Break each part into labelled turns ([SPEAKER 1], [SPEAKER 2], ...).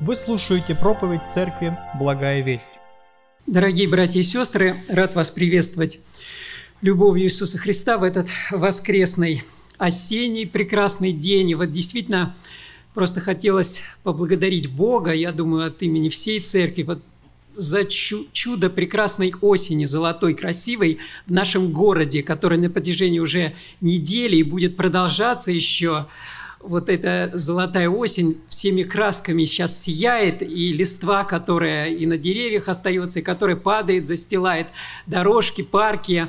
[SPEAKER 1] Вы слушаете проповедь Церкви «Благая весть».
[SPEAKER 2] Дорогие братья и сестры, рад вас приветствовать любовью Иисуса Христа в этот воскресный, осенний прекрасный день. И вот действительно просто хотелось поблагодарить Бога, я думаю, от имени всей церкви, вот за чудо прекрасной осени, золотой, красивой в нашем городе, который на протяжении уже недели и будет продолжаться еще вот эта золотая осень всеми красками сейчас сияет, и листва, которая и на деревьях остается, и которая падает, застилает дорожки, парки.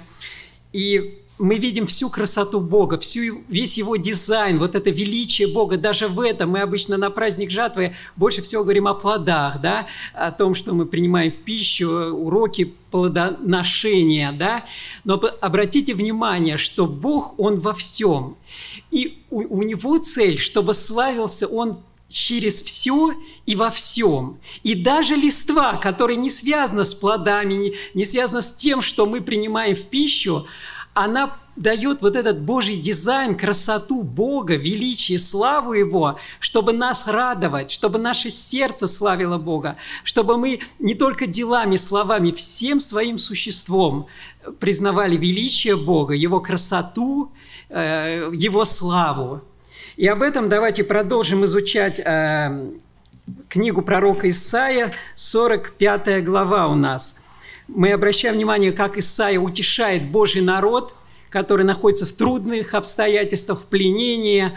[SPEAKER 2] И мы видим всю красоту Бога, всю, весь Его дизайн, вот это величие Бога. Даже в этом мы обычно на праздник жатвы больше всего говорим о плодах, да, о том, что мы принимаем в пищу, уроки плодоношения, да. Но обратите внимание, что Бог, Он во всем. И у, у Него цель, чтобы славился Он через все и во всем. И даже листва, которая не связана с плодами, не, связана с тем, что мы принимаем в пищу, она дает вот этот Божий дизайн, красоту Бога, величие, славу Его, чтобы нас радовать, чтобы наше сердце славило Бога, чтобы мы не только делами, словами, всем своим существом признавали величие Бога, Его красоту, э, Его славу. И об этом давайте продолжим изучать э, книгу пророка Исаия, 45 глава у нас – мы обращаем внимание, как Исаия утешает Божий народ, который находится в трудных обстоятельствах, в пленении,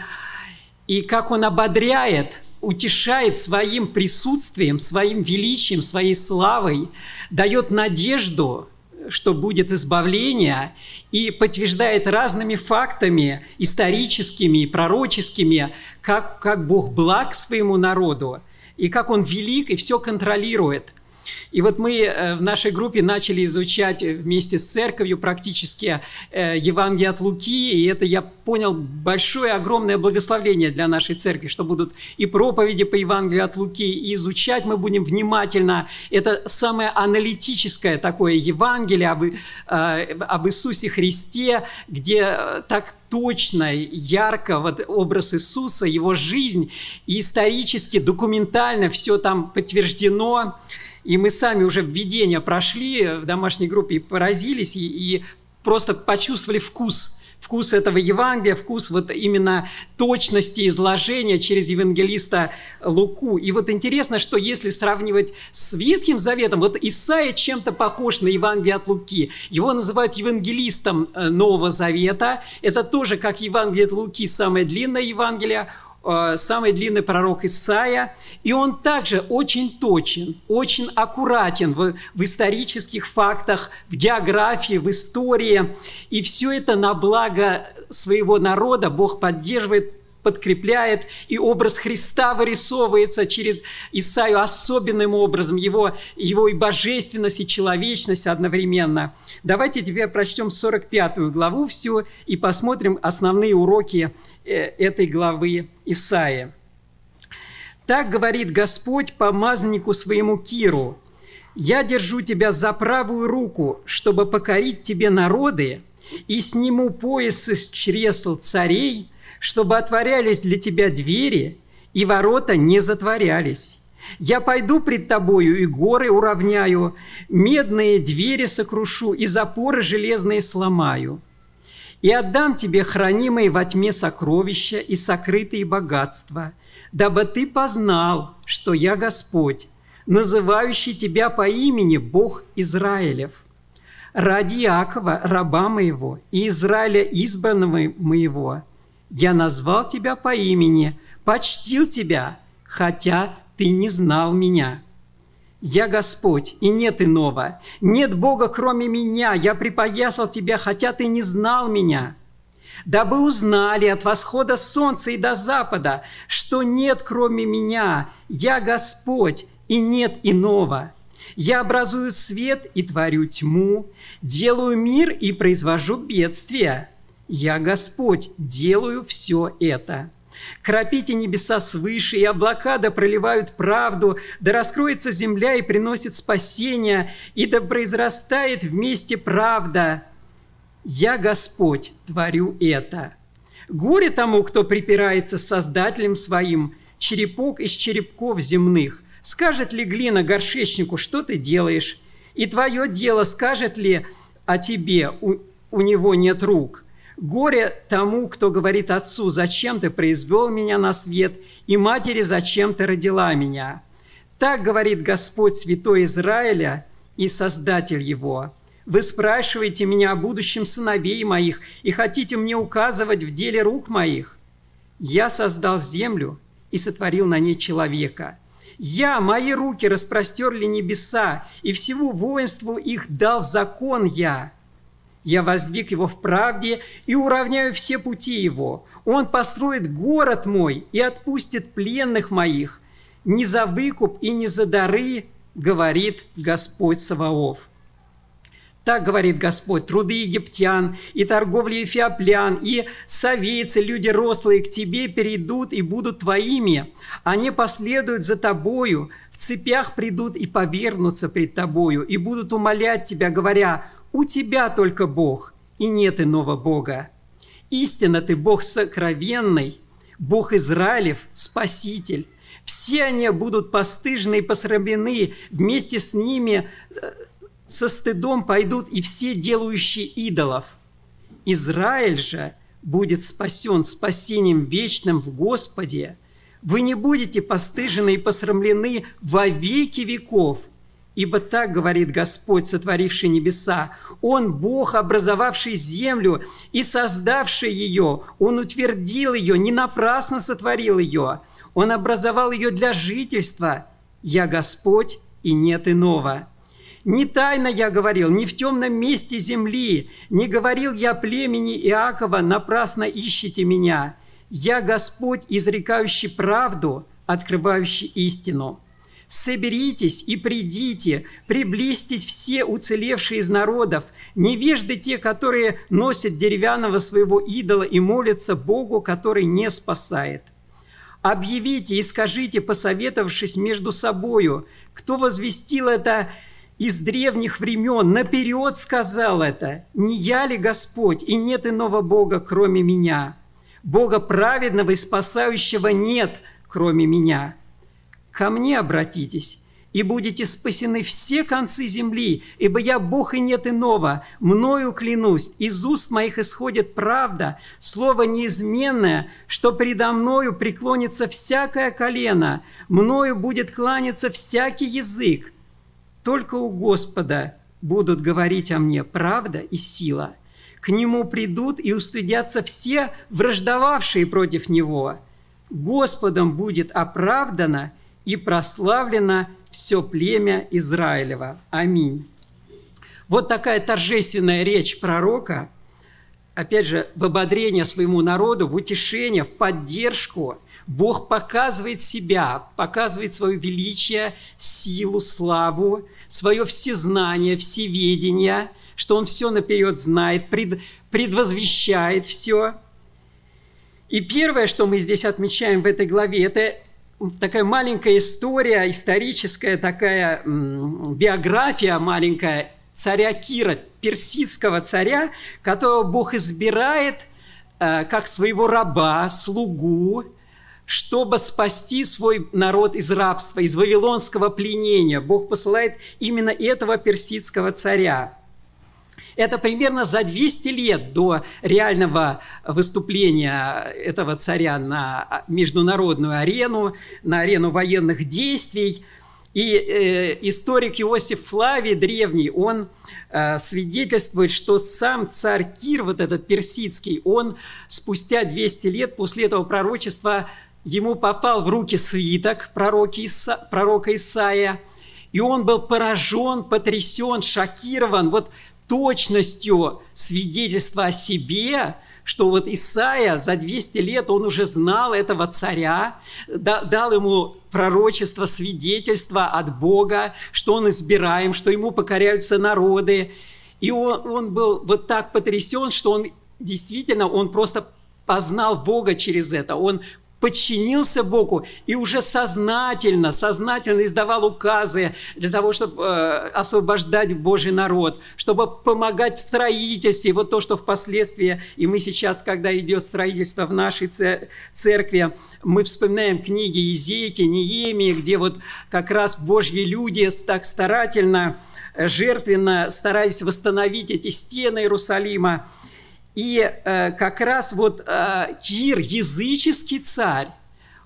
[SPEAKER 2] и как он ободряет, утешает своим присутствием, своим величием, своей славой, дает надежду, что будет избавление, и подтверждает разными фактами, историческими и пророческими, как, как Бог благ своему народу, и как Он велик и все контролирует – и вот мы э, в нашей группе начали изучать вместе с церковью практически э, Евангелие от Луки, и это, я понял, большое, огромное благословение для нашей церкви, что будут и проповеди по Евангелию от Луки, и изучать мы будем внимательно. Это самое аналитическое такое Евангелие об, э, об Иисусе Христе, где так точно, ярко вот образ Иисуса, его жизнь, и исторически, документально все там подтверждено. И мы сами уже введение прошли в домашней группе и поразились, и, и просто почувствовали вкус вкус этого Евангелия, вкус вот именно точности изложения через евангелиста Луку. И вот интересно, что если сравнивать с Ветхим Заветом, вот Исаия чем-то похож на Евангелие от Луки. Его называют евангелистом э, Нового Завета. Это тоже, как Евангелие от Луки, самое длинное Евангелие. Э, самый длинный пророк Исаия, и он также очень точен, очень аккуратен в, в исторических фактах, в географии, в истории, и все это на благо своего народа Бог поддерживает подкрепляет, и образ Христа вырисовывается через Исаию особенным образом, его, его и божественность, и человечность одновременно. Давайте теперь прочтем 45 главу всю и посмотрим основные уроки э, этой главы Исаия. «Так говорит Господь помазаннику своему Киру, «Я держу тебя за правую руку, чтобы покорить тебе народы, и сниму пояс из чресл царей, чтобы отворялись для тебя двери, и ворота не затворялись. Я пойду пред тобою и горы уравняю, медные двери сокрушу и запоры железные сломаю. И отдам тебе хранимые во тьме сокровища и сокрытые богатства, дабы ты познал, что я Господь, называющий тебя по имени Бог Израилев. Ради Иакова, раба моего, и Израиля избранного моего – я назвал тебя по имени, почтил тебя, хотя ты не знал меня. Я Господь, и нет иного. Нет Бога, кроме меня. Я припоясал тебя, хотя ты не знал меня. Дабы узнали от восхода солнца и до запада, что нет кроме меня. Я Господь, и нет иного. Я образую свет и творю тьму, делаю мир и произвожу бедствия. «Я Господь, делаю все это». Кропите небеса свыше, и облака да проливают правду, да раскроется земля и приносит спасение, и да произрастает вместе правда. Я, Господь, творю это. Горе тому, кто припирается с Создателем своим, черепок из черепков земных. Скажет ли глина горшечнику, что ты делаешь? И твое дело скажет ли о тебе, у, у него нет рук? Горе тому, кто говорит отцу, зачем ты произвел меня на свет, и матери, зачем ты родила меня. Так говорит Господь Святой Израиля и Создатель его. Вы спрашиваете меня о будущем сыновей моих и хотите мне указывать в деле рук моих. Я создал землю и сотворил на ней человека. Я, мои руки распростерли небеса, и всему воинству их дал закон я. Я воздвиг его в правде и уравняю все пути его. Он построит город мой и отпустит пленных моих. Не за выкуп и не за дары, говорит Господь Саваоф. Так говорит Господь, труды египтян и торговли эфиоплян, и совейцы, люди рослые, к тебе перейдут и будут твоими. Они последуют за тобою, в цепях придут и повернутся пред тобою, и будут умолять тебя, говоря, у тебя только Бог, и нет иного Бога. Истинно ты Бог сокровенный, Бог Израилев, Спаситель. Все они будут постыжены и посрамлены, вместе с ними э, со стыдом пойдут и все делающие идолов. Израиль же будет спасен спасением вечным в Господе. Вы не будете постыжены и посрамлены во веки веков, ибо так говорит Господь, сотворивший небеса. Он Бог, образовавший землю и создавший ее. Он утвердил ее, не напрасно сотворил ее. Он образовал ее для жительства. Я Господь, и нет иного. Не тайно я говорил, не в темном месте земли, не говорил я племени Иакова, напрасно ищите меня. Я Господь, изрекающий правду, открывающий истину. Соберитесь и придите, приблизьтесь все уцелевшие из народов, невежды те, которые носят деревянного своего идола и молятся Богу, который не спасает. Объявите и скажите, посоветовавшись между собою, кто возвестил это из древних времен наперед сказал это. «Не я ли Господь, и нет иного Бога, кроме меня? Бога праведного и спасающего нет, кроме меня. Ко мне обратитесь, и будете спасены все концы земли, ибо я Бог и нет иного. Мною клянусь, из уст моих исходит правда, слово неизменное, что предо мною преклонится всякое колено, мною будет кланяться всякий язык. Только у Господа будут говорить о мне правда и сила. К Нему придут и устыдятся все враждовавшие против Него. Господом будет оправдано и прославлено все племя Израилева. Аминь. Вот такая торжественная речь пророка, опять же, в ободрение своему народу, в утешение, в поддержку – Бог показывает себя, показывает свое величие, силу, славу, свое всезнание, всеведение, что Он все наперед знает, пред, предвозвещает все. И первое, что мы здесь отмечаем в этой главе, это такая маленькая история, историческая такая биография маленькая царя Кира, персидского царя, которого Бог избирает э, как своего раба, слугу, чтобы спасти свой народ из рабства, из вавилонского пленения. Бог посылает именно этого персидского царя. Это примерно за 200 лет до реального выступления этого царя на международную арену, на арену военных действий. И э, историк Иосиф Флавий, древний, он э, свидетельствует, что сам царь Кир, вот этот персидский, он спустя 200 лет после этого пророчества ему попал в руки свиток Иса, пророка Исаия, и он был поражен, потрясен, шокирован вот точностью свидетельства о себе, что вот Исаия за 200 лет, он уже знал этого царя, дал ему пророчество, свидетельство от Бога, что он избираем, что ему покоряются народы. И он, он был вот так потрясен, что он действительно, он просто познал Бога через это, он подчинился Богу и уже сознательно, сознательно издавал указы для того, чтобы э, освобождать Божий народ, чтобы помогать в строительстве. Вот то, что впоследствии, и мы сейчас, когда идет строительство в нашей церкви, мы вспоминаем книги Езеки, Неемии, где вот как раз Божьи люди так старательно, жертвенно старались восстановить эти стены Иерусалима. И э, как раз вот э, Кир, языческий царь,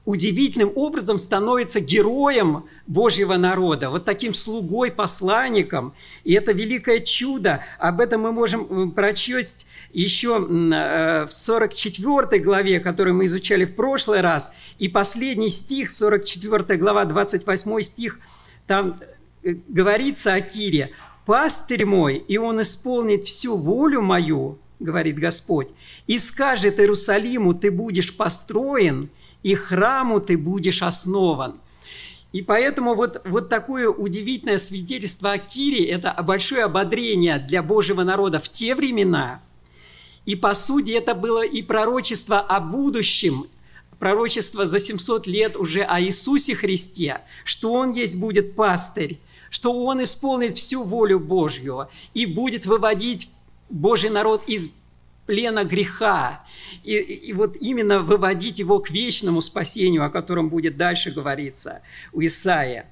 [SPEAKER 2] удивительным образом становится героем Божьего народа, вот таким слугой, посланником. И это великое чудо. Об этом мы можем прочесть еще э, в 44 главе, которую мы изучали в прошлый раз. И последний стих, 44 глава, 28 стих, там э, говорится о Кире. «Пастырь мой, и он исполнит всю волю мою, говорит Господь, и скажет Иерусалиму, ты будешь построен, и храму ты будешь основан. И поэтому вот, вот такое удивительное свидетельство о Кире – это большое ободрение для Божьего народа в те времена. И по сути это было и пророчество о будущем, пророчество за 700 лет уже о Иисусе Христе, что Он есть будет пастырь, что Он исполнит всю волю Божью и будет выводить Божий народ из плена греха, и, и вот именно выводить его к вечному спасению, о котором будет дальше говориться у Исаия.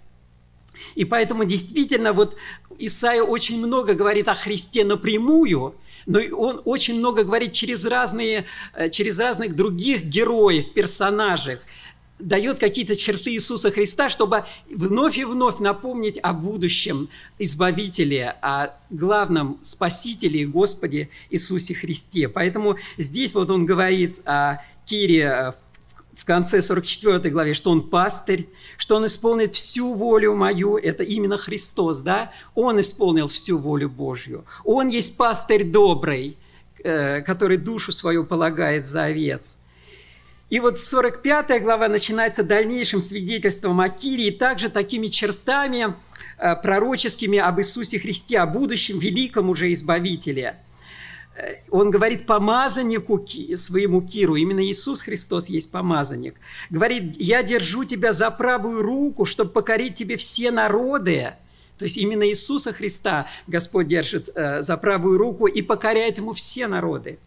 [SPEAKER 2] И поэтому действительно вот Исаия очень много говорит о Христе напрямую, но он очень много говорит через разные, э, через разных других героев, персонажей дает какие-то черты Иисуса Христа, чтобы вновь и вновь напомнить о будущем Избавителе, о главном Спасителе и Господе Иисусе Христе. Поэтому здесь вот он говорит о Кире э, в конце 44 главе, что он пастырь, что он исполнит всю волю мою, это именно Христос, да? Он исполнил всю волю Божью. Он есть пастырь добрый, э, который душу свою полагает за овец – и вот 45 глава начинается дальнейшим свидетельством о Кире и также такими чертами э, пророческими об Иисусе Христе, о будущем великом уже Избавителе. Э, он говорит помазаннику своему Киру, именно Иисус Христос есть помазанник. Говорит, я держу тебя за правую руку, чтобы покорить тебе все народы. То есть именно Иисуса Христа Господь держит э, за правую руку и покоряет ему все народы.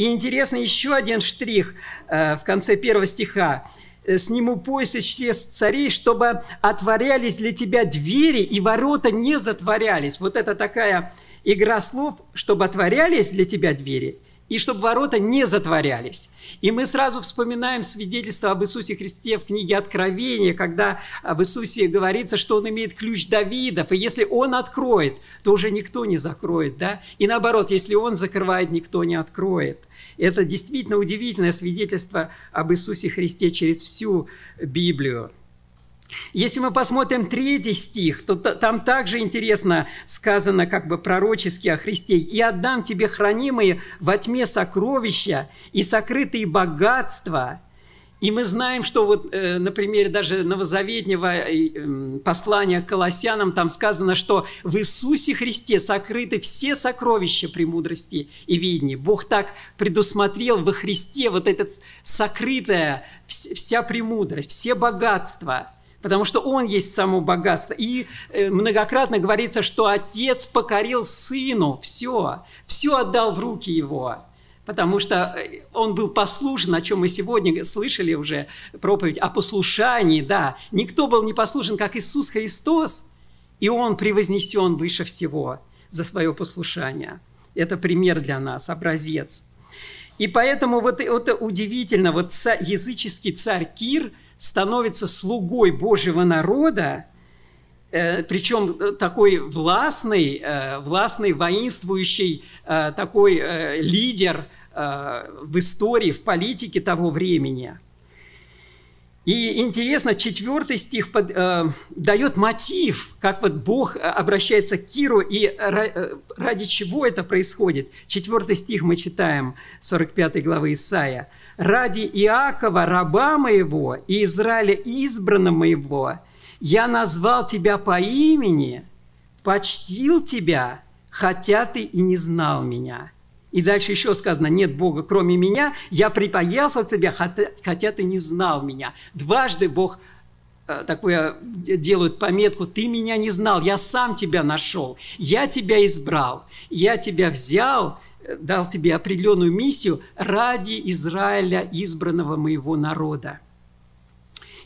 [SPEAKER 2] И интересно еще один штрих э, в конце первого стиха. «Э, «Сниму пояс и чрез царей, чтобы отворялись для тебя двери, и ворота не затворялись». Вот это такая игра слов, чтобы отворялись для тебя двери – и чтобы ворота не затворялись. И мы сразу вспоминаем свидетельство об Иисусе Христе в книге Откровения, когда об Иисусе говорится, что Он имеет ключ Давидов, и если Он откроет, то уже никто не закроет, да? И наоборот, если Он закрывает, никто не откроет. Это действительно удивительное свидетельство об Иисусе Христе через всю Библию. Если мы посмотрим третий стих, то там также интересно сказано как бы пророчески о Христе. «И отдам тебе хранимые во тьме сокровища и сокрытые богатства». И мы знаем, что вот, э, например, даже новозаветнего э, послания к Колоссянам, там сказано, что в Иисусе Христе сокрыты все сокровища премудрости и видения. Бог так предусмотрел во Христе вот это сокрытая вся премудрость, все богатства – потому что он есть само богатство. И э, многократно говорится, что отец покорил сыну все, все отдал в руки его, потому что э, он был послушен, о чем мы сегодня слышали уже проповедь о послушании, да. Никто был не послушен, как Иисус Христос, и он превознесен выше всего за свое послушание. Это пример для нас, образец. И поэтому вот, вот удивительно, вот языческий царь Кир – становится слугой Божьего народа, э, причем такой властный, э, властный, воинствующий э, такой лидер в истории, в политике того времени. И интересно, четвертый стих под, э, дает мотив, как вот Бог обращается к Киру и ради чего это происходит. Четвертый стих мы читаем, 45 главы Исаия ради Иакова, раба моего, и Израиля, избранного моего, я назвал тебя по имени, почтил тебя, хотя ты и не знал меня. И дальше еще сказано, нет Бога, кроме меня, я припоялся тебя, хотя ты не знал меня. Дважды Бог э, такое делают пометку, ты меня не знал, я сам тебя нашел, я тебя избрал, я тебя взял, дал тебе определенную миссию ради Израиля, избранного моего народа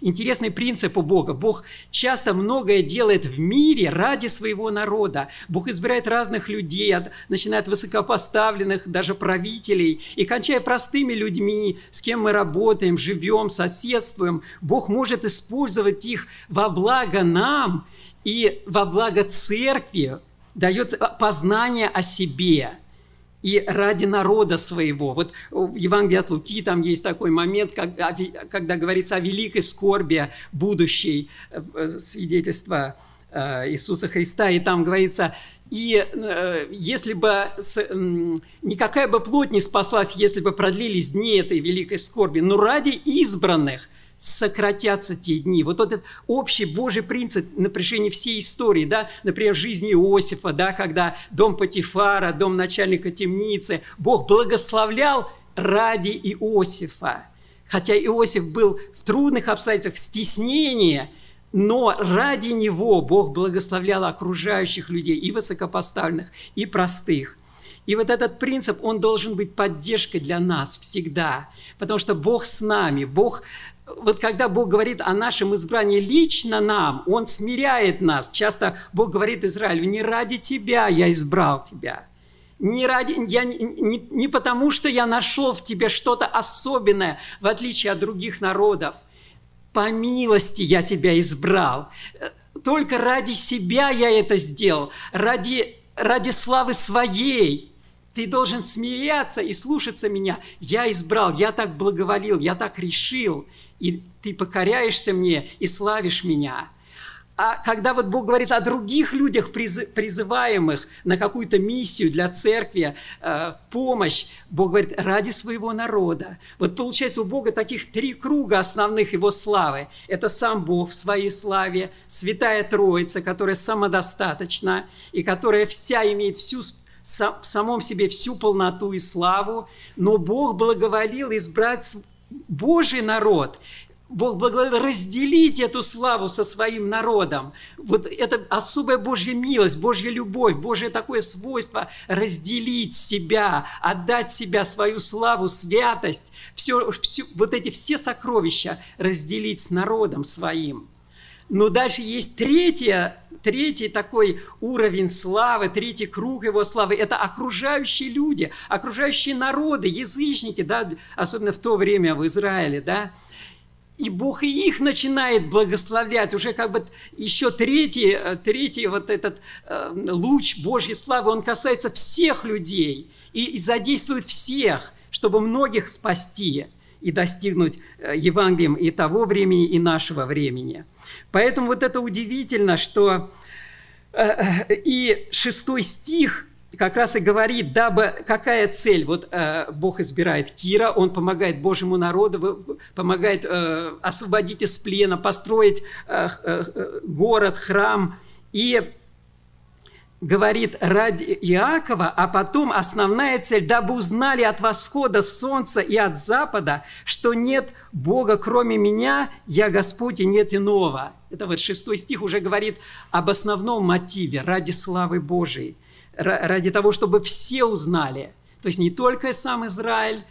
[SPEAKER 2] интересный принцип у Бога. Бог часто многое делает в мире ради своего народа. Бог избирает разных людей, начиная от высокопоставленных, даже правителей, и кончая простыми людьми, с кем мы работаем, живем, соседствуем. Бог может использовать их во благо нам и во благо церкви, дает познание о себе – и ради народа своего. Вот в Евангелии от Луки там есть такой момент, когда, говорится о великой скорби будущей э, свидетельства э, Иисуса Христа, и там говорится, и э, если бы никакая бы плоть не спаслась, если бы продлились дни этой великой скорби, но ради избранных – сократятся те дни. Вот этот общий Божий принцип на протяжении всей истории, да, например, жизни Иосифа, да, когда дом Патифара, дом начальника темницы, Бог благословлял ради Иосифа. Хотя Иосиф был в трудных обстоятельствах, в стеснении, но ради него Бог благословлял окружающих людей, и высокопоставленных, и простых. И вот этот принцип, он должен быть поддержкой для нас всегда, потому что Бог с нами, Бог вот когда Бог говорит о нашем избрании лично нам, Он смиряет нас. Часто Бог говорит Израилю, не ради тебя я избрал тебя. Не, ради, я, не, не, потому, что я нашел в тебе что-то особенное, в отличие от других народов. По милости я тебя избрал. Только ради себя я это сделал, ради, ради славы своей. Ты должен смиряться и слушаться меня. Я избрал, я так благоволил, я так решил и ты покоряешься мне и славишь меня. А когда вот Бог говорит о других людях, призываемых на какую-то миссию для церкви, э, в помощь, Бог говорит, ради своего народа. Вот получается у Бога таких три круга основных Его славы. Это сам Бог в своей славе, Святая Троица, которая самодостаточна и которая вся имеет всю в самом себе всю полноту и славу, но Бог благоволил избрать Божий народ, Бог благословил разделить эту славу со своим народом. Вот это особая Божья милость, Божья любовь, Божье такое свойство разделить себя, отдать себя, свою славу, святость, все, все, вот эти все сокровища разделить с народом своим. Но дальше есть третье, третий такой уровень славы, третий круг его славы – это окружающие люди, окружающие народы, язычники, да, особенно в то время в Израиле, да, и Бог и их начинает благословлять. Уже как бы еще третий, третий вот этот э, луч Божьей славы, он касается всех людей и, и задействует всех, чтобы многих спасти и достигнуть э, Евангелием и того времени, и нашего времени. Поэтому вот это удивительно, что э, э, и шестой стих как раз и говорит, дабы какая цель. Вот Бог избирает Кира, он помогает Божьему народу, помогает освободить из плена, построить город, храм. И говорит ради Иакова, а потом основная цель, дабы узнали от восхода солнца и от запада, что нет Бога, кроме меня, я Господь, и нет иного. Это вот шестой стих уже говорит об основном мотиве, ради славы Божией, ради того, чтобы все узнали. То есть не только сам Израиль,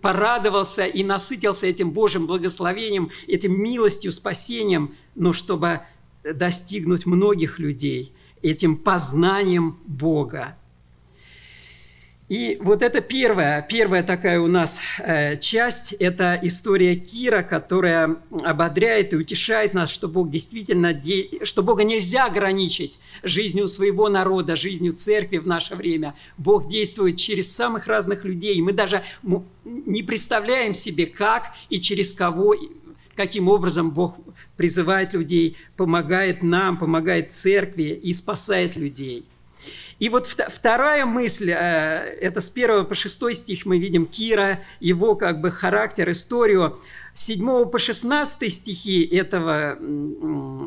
[SPEAKER 2] порадовался и насытился этим Божьим благословением, этим милостью, спасением, но чтобы достигнуть многих людей – этим познанием Бога. И вот это первая, первая такая у нас э, часть, это история Кира, которая ободряет и утешает нас, что Бог действительно, де... что Бога нельзя ограничить жизнью своего народа, жизнью церкви в наше время. Бог действует через самых разных людей. Мы даже не представляем себе, как и через кого, каким образом Бог призывает людей, помогает нам, помогает церкви и спасает людей. И вот вторая мысль, э, это с 1 по 6 стих мы видим Кира, его как бы характер, историю. С 7 по 16 стихи этого,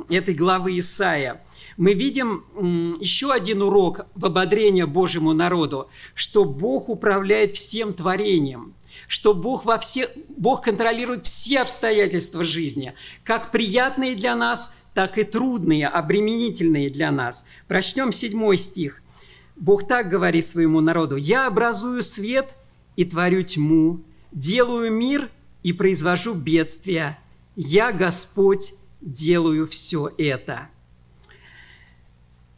[SPEAKER 2] этой главы Исаия мы видим еще один урок в ободрение Божьему народу, что Бог управляет всем творением, что Бог, во все, Бог контролирует все обстоятельства жизни, как приятные для нас, так и трудные, обременительные для нас. Прочтем седьмой стих. Бог так говорит своему народу, «Я образую свет и творю тьму, делаю мир и произвожу бедствия. Я, Господь, делаю все это».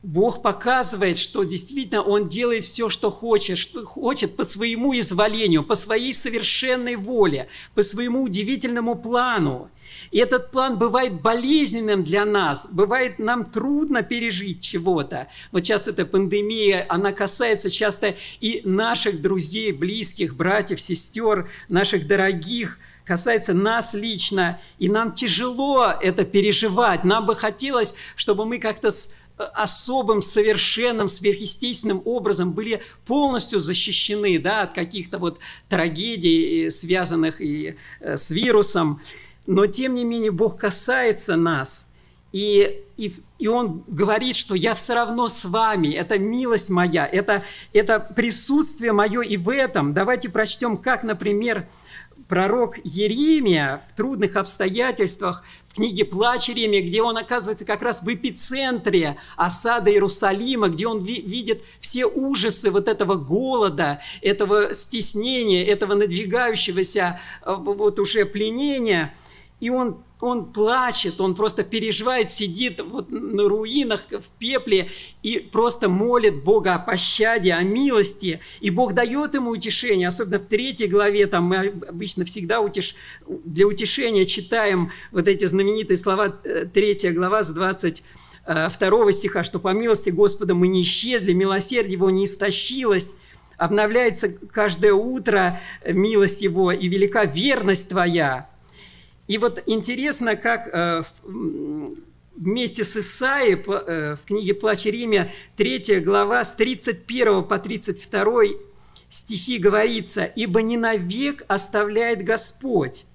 [SPEAKER 2] Бог показывает, что действительно Он делает все, что хочет, что хочет по своему изволению, по своей совершенной воле, по своему удивительному плану. И этот план бывает болезненным для нас, бывает нам трудно пережить чего-то. Вот сейчас эта пандемия, она касается часто и наших друзей, близких, братьев, сестер, наших дорогих, касается нас лично, и нам тяжело это переживать. Нам бы хотелось, чтобы мы как-то особым, совершенным, сверхъестественным образом были полностью защищены да, от каких-то вот трагедий, связанных и э, с вирусом. Но, тем не менее, Бог касается нас, и, и, и Он говорит, что я все равно с вами, это милость моя, это, это присутствие мое и в этом. Давайте прочтем, как, например, пророк Еремия в трудных обстоятельствах книге «Плач Еремия», где он оказывается как раз в эпицентре осады Иерусалима, где он ви- видит все ужасы вот этого голода, этого стеснения, этого надвигающегося э, вот уже пленения. И он он плачет, он просто переживает, сидит вот на руинах в пепле и просто молит Бога о пощаде, о милости. И Бог дает ему утешение, особенно в третьей главе, там мы обычно всегда утеш... для утешения читаем вот эти знаменитые слова, э, третья глава с 20 второго стиха, что по милости Господа мы не исчезли, милосердие Его не истощилось, обновляется каждое утро милость Его и велика верность Твоя. И вот интересно, как э, вместе с Исаией э, в книге «Плач Риме» 3 глава с 31 по 32 стихи говорится, «Ибо не навек оставляет Господь,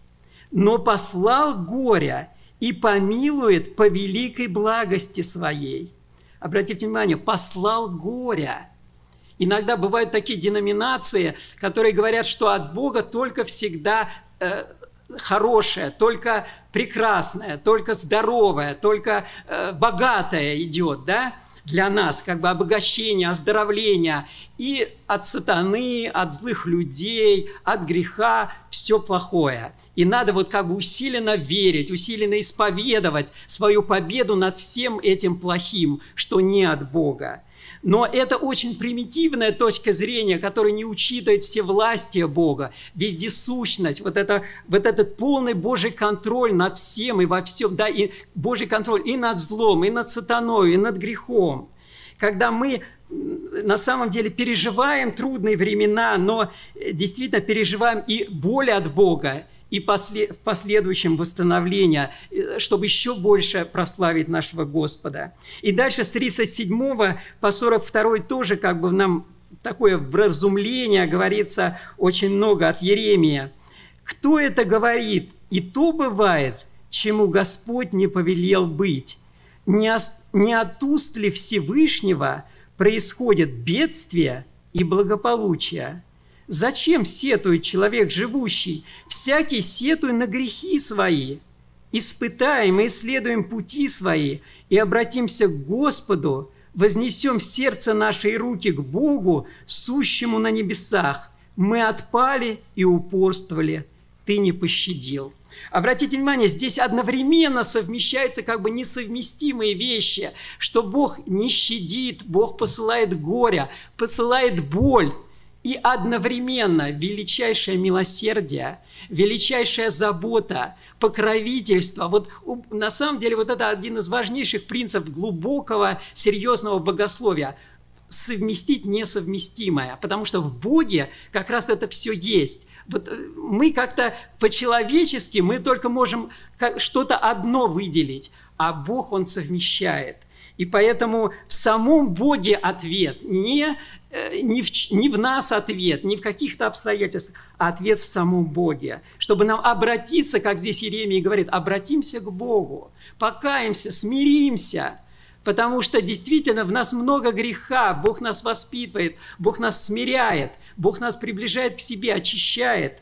[SPEAKER 2] но послал горя и помилует по великой благости своей». Обратите внимание, послал горя. Иногда бывают такие деноминации, которые говорят, что от Бога только всегда э, хорошее, только прекрасное, только здоровое, только э, богатое идет, да, для нас, как бы обогащение, оздоровление. И от сатаны, от злых людей, от греха все плохое. И надо вот как бы усиленно верить, усиленно исповедовать свою победу над всем этим плохим, что не от Бога. Но это очень примитивная точка зрения, которая не учитывает все власти Бога, вездесущность, вот, это, вот этот полный Божий контроль над всем и во всем, да, и Божий контроль и над злом, и над сатаной, и над грехом. Когда мы на самом деле переживаем трудные времена, но действительно переживаем и боль от Бога, и после, в последующем восстановление, э, чтобы еще больше прославить нашего Господа. И дальше с 37 по 42 тоже как бы нам такое вразумление говорится очень много от Еремия. Кто это говорит? И то бывает, чему Господь не повелел быть. Не, не от уст ли Всевышнего происходит бедствие и благополучие? Зачем сетует человек живущий? Всякий сетуй на грехи свои. Испытаем и исследуем пути свои и обратимся к Господу, вознесем сердце нашей руки к Богу, сущему на небесах. Мы отпали и упорствовали, Ты не пощадил. Обратите внимание, здесь одновременно совмещаются как бы несовместимые вещи, что Бог не щадит, Бог посылает горе, посылает боль, и одновременно величайшее милосердие, величайшая забота, покровительство. Вот на самом деле вот это один из важнейших принципов глубокого, серьезного богословия совместить несовместимое, потому что в Боге как раз это все есть. Вот э, мы как-то по-человечески, мы только можем что-то одно выделить, а Бог, Он совмещает. И поэтому в самом Боге ответ не Э, не в, не в нас ответ, не в каких-то обстоятельствах, а ответ в самом Боге. Чтобы нам обратиться, как здесь Иеремия говорит, обратимся к Богу, покаемся, смиримся, Потому что действительно в нас много греха, Бог нас воспитывает, Бог нас смиряет, Бог нас приближает к себе, очищает.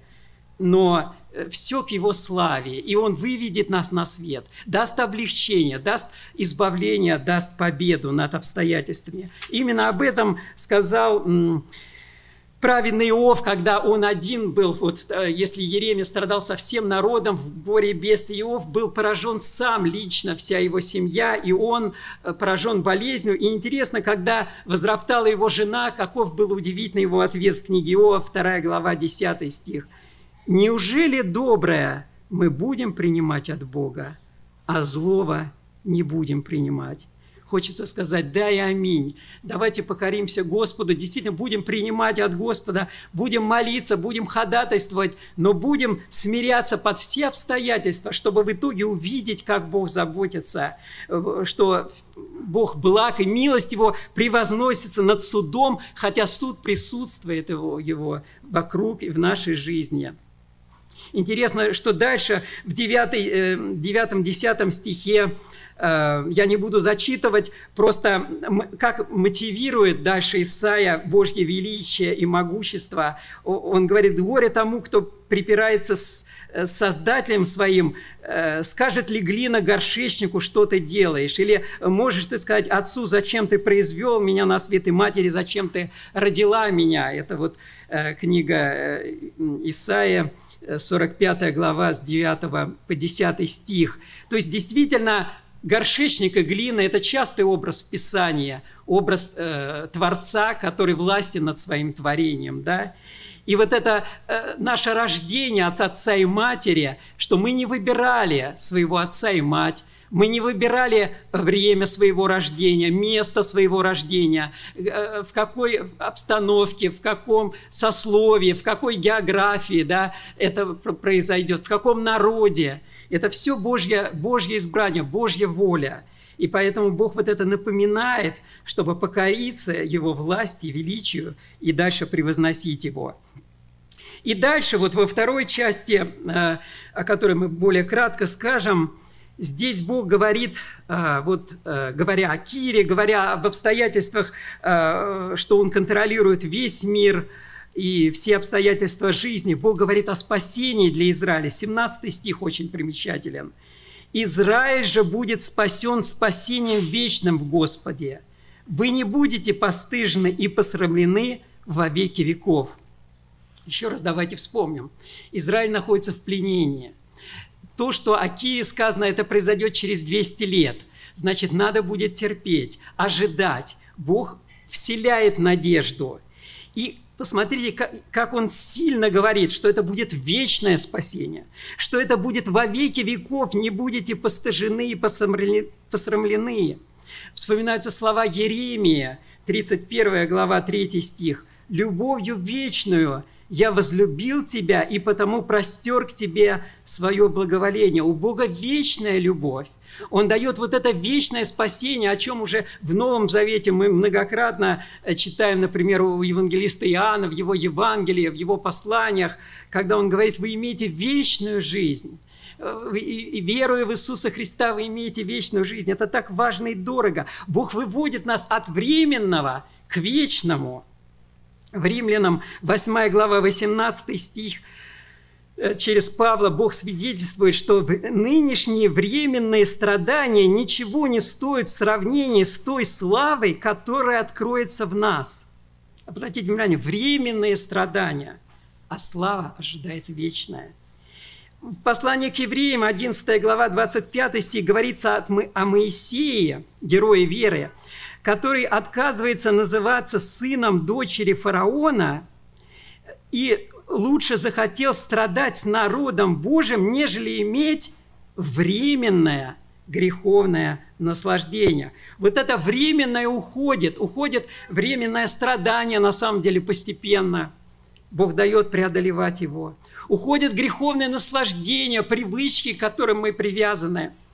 [SPEAKER 2] Но все к Его славе, и Он выведет нас на свет, даст облегчение, даст избавление, даст победу над обстоятельствами. Именно об этом сказал праведный Иов, когда он один был, вот э, если Еремия страдал со всем народом в горе без Иов был поражен сам лично, вся его семья, и он э, поражен болезнью. И интересно, когда возроптала его жена, каков был удивительный его ответ в книге Иова, 2 глава, 10 стих. «Неужели доброе мы будем принимать от Бога, а злого не будем принимать?» хочется сказать «да» и «аминь». Давайте покоримся Господу, действительно будем принимать от Господа, будем молиться, будем ходатайствовать, но будем смиряться под все обстоятельства, чтобы в итоге увидеть, как Бог заботится, что Бог благ и милость Его превозносится над судом, хотя суд присутствует его, его вокруг и в нашей жизни. Интересно, что дальше в 9-10 стихе Э, я не буду зачитывать, просто как мотивирует дальше Исаия Божье величие и могущество. Он говорит, горе тому, кто припирается с э, Создателем своим, э, скажет ли глина горшечнику, что ты делаешь? Или можешь ты сказать отцу, зачем ты произвел меня на свет, и матери, зачем ты родила меня? Это вот книга Исаия, 45 глава с 9 по 10 стих. То есть действительно горшечник и глина – это частый образ Писания, образ э, Творца, который властен над своим творением. Да? И вот это э, наше рождение от отца и матери, что мы не выбирали своего отца и мать, мы не выбирали время своего рождения, место своего рождения, э, в какой обстановке, в каком сословии, в какой географии да, это произойдет, в каком народе. Это все Божье, Божье избрание, Божья воля. И поэтому Бог вот это напоминает, чтобы покориться Его власти, величию и дальше превозносить Его. И дальше, вот во второй части, э, о которой мы более кратко скажем, здесь Бог говорит, э, вот э, говоря о Кире, говоря об обстоятельствах, что Он контролирует весь мир – и все обстоятельства жизни. Бог говорит о спасении для Израиля. 17 стих очень примечателен. «Израиль же будет спасен спасением вечным в Господе. Вы не будете постыжены и посрамлены во веки веков». Еще раз давайте вспомним. Израиль находится в пленении. То, что о Киеве сказано, это произойдет через 200 лет. Значит, надо будет терпеть, ожидать. Бог вселяет надежду. И Посмотрите, как, как он сильно говорит, что это будет вечное спасение, что это будет во веки веков, не будете постыжены и посрамлены. Вспоминаются слова Еремия, 31 глава, 3 стих. «Любовью вечную я возлюбил тебя, и потому простер к тебе свое благоволение». У Бога вечная любовь. Он дает вот это вечное спасение, о чем уже в Новом Завете мы многократно э, читаем, например, у евангелиста Иоанна, в его Евангелии, в его посланиях, когда он говорит, вы имеете вечную жизнь. Э, и веруя в Иисуса Христа, вы имеете вечную жизнь. Это так важно и дорого. Бог выводит нас от временного к вечному. В Римлянам 8 глава 18 стих – Э, через Павла Бог свидетельствует, что нынешние временные страдания ничего не стоят в сравнении с той славой, которая откроется в нас. Обратите внимание, временные страдания, а слава ожидает вечная. В послании к евреям, 11 глава, 25 стих, говорится о Моисее, герое веры, который отказывается называться сыном дочери фараона и лучше захотел страдать с народом Божьим, нежели иметь временное греховное наслаждение. Вот это временное уходит, уходит временное страдание на самом деле постепенно. Бог дает преодолевать его. Уходит греховное наслаждение, привычки, к которым мы привязаны –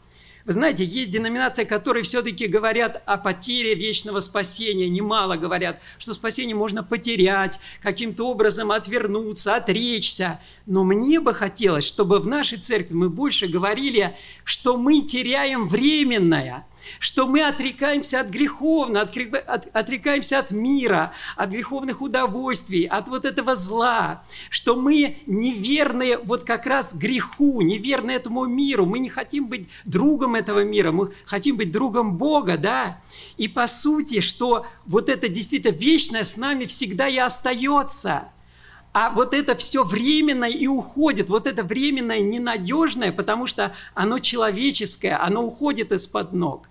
[SPEAKER 2] вы знаете, есть деноминации, которые все-таки говорят о потере вечного спасения, немало говорят, что спасение можно потерять, каким-то образом отвернуться, отречься. Но мне бы хотелось, чтобы в нашей церкви мы больше говорили, что мы теряем временное, что мы отрекаемся от греховного, отрекаемся от мира, от греховных удовольствий, от вот этого зла, что мы неверны вот как раз греху, неверны этому миру, мы не хотим быть другом этого мира, мы хотим быть другом Бога, да, и по сути, что вот это действительно вечное с нами всегда и остается – а вот это все временное и уходит. Вот это временное ненадежное, потому что оно человеческое, оно уходит из-под ног.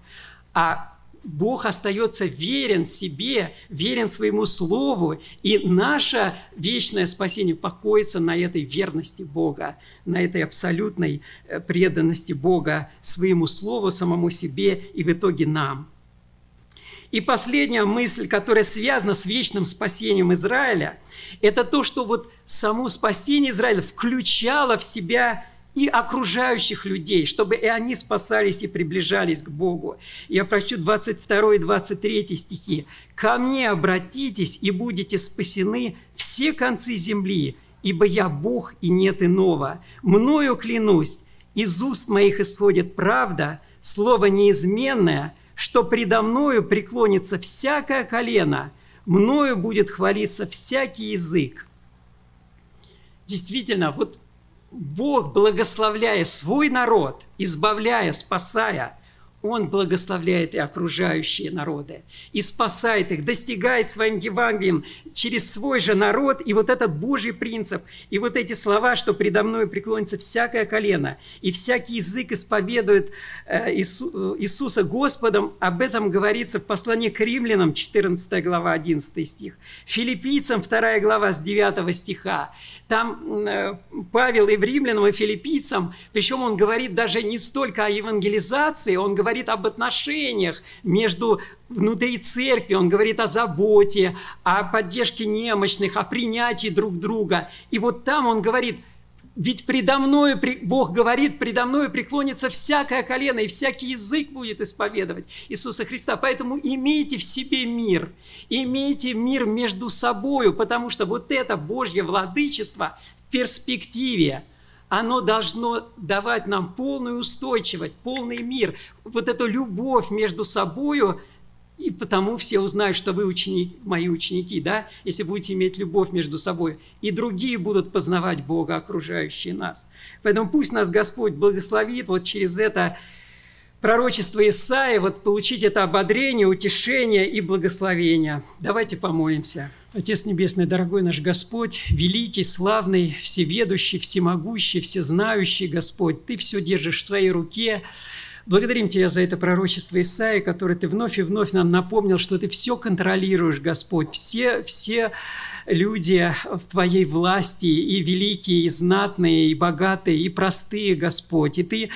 [SPEAKER 2] А Бог остается верен себе, верен своему слову, и наше вечное спасение покоится на этой верности Бога, на этой абсолютной э, преданности Бога своему слову, самому себе и в итоге нам. И последняя мысль, которая связана с вечным спасением Израиля, это то, что вот само спасение Израиля включало в себя и окружающих людей, чтобы и они спасались и приближались к Богу. Я прочту 22 и 23 стихи. «Ко мне обратитесь, и будете спасены все концы земли, ибо я Бог, и нет иного. Мною клянусь, из уст моих исходит правда, слово неизменное – что предо мною преклонится всякое колено, мною будет хвалиться всякий язык. Действительно, вот Бог, благословляя свой народ, избавляя, спасая – он благословляет и окружающие народы, и спасает их, достигает своим Евангелием через свой же народ, и вот этот Божий принцип, и вот эти слова, что предо мной преклонится всякое колено, и всякий язык исповедует э, Иисуса Господом, об этом говорится в послании к римлянам, 14 глава, 11 стих, филиппийцам, 2 глава, с 9 стиха. Там э, Павел и в римлянам, и филиппийцам, причем он говорит даже не столько о евангелизации, он говорит говорит об отношениях между внутри церкви, он говорит о заботе, о поддержке немощных, о принятии друг друга. И вот там он говорит, ведь предо мною, Бог говорит, предо мною преклонится всякое колено, и всякий язык будет исповедовать Иисуса Христа. Поэтому имейте в себе мир, имейте мир между собою, потому что вот это Божье владычество в перспективе – оно должно давать нам полную устойчивость, полный мир, вот эту любовь между собою, и потому все узнают, что вы ученик, мои ученики, да, если будете иметь любовь между собой, и другие будут познавать Бога, окружающие нас. Поэтому пусть нас Господь благословит вот через это пророчество Исаия, вот получить это ободрение, утешение и благословение. Давайте помолимся. Отец Небесный, дорогой наш Господь, великий, славный, всеведущий, всемогущий, всезнающий Господь, Ты все держишь в своей руке. Благодарим Тебя за это пророчество Исаия, которое Ты вновь и вновь нам напомнил, что Ты все контролируешь, Господь. Все, все люди в Твоей власти, и великие, и знатные, и богатые, и простые, Господь. И Ты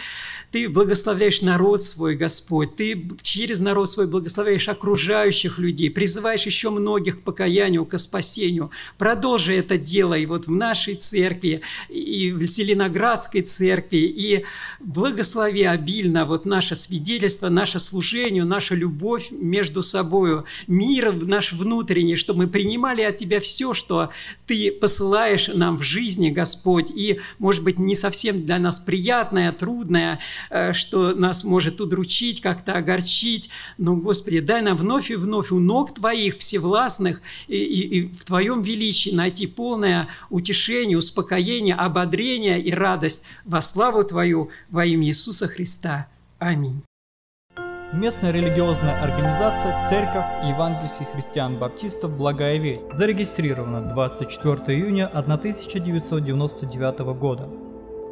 [SPEAKER 2] ты благословляешь народ свой, Господь. Ты через народ свой благословляешь окружающих людей, призываешь еще многих к покаянию, к спасению. Продолжи это дело и вот в нашей церкви, и в Зеленоградской церкви, и благослови обильно вот наше свидетельство, наше служение, наша любовь между собой, мир наш внутренний, чтобы мы принимали от Тебя все, что Ты посылаешь нам в жизни, Господь, и, может быть, не совсем для нас приятное, трудное, что нас может удручить, как-то огорчить. Но, Господи, дай нам вновь и вновь у ног Твоих всевластных и, и, и в Твоем величии найти полное утешение, успокоение, ободрение и радость во славу Твою во имя Иисуса Христа. Аминь.
[SPEAKER 1] Местная религиозная организация Церковь Евангельских христиан-баптистов «Благая весть» зарегистрирована 24 июня 1999 года.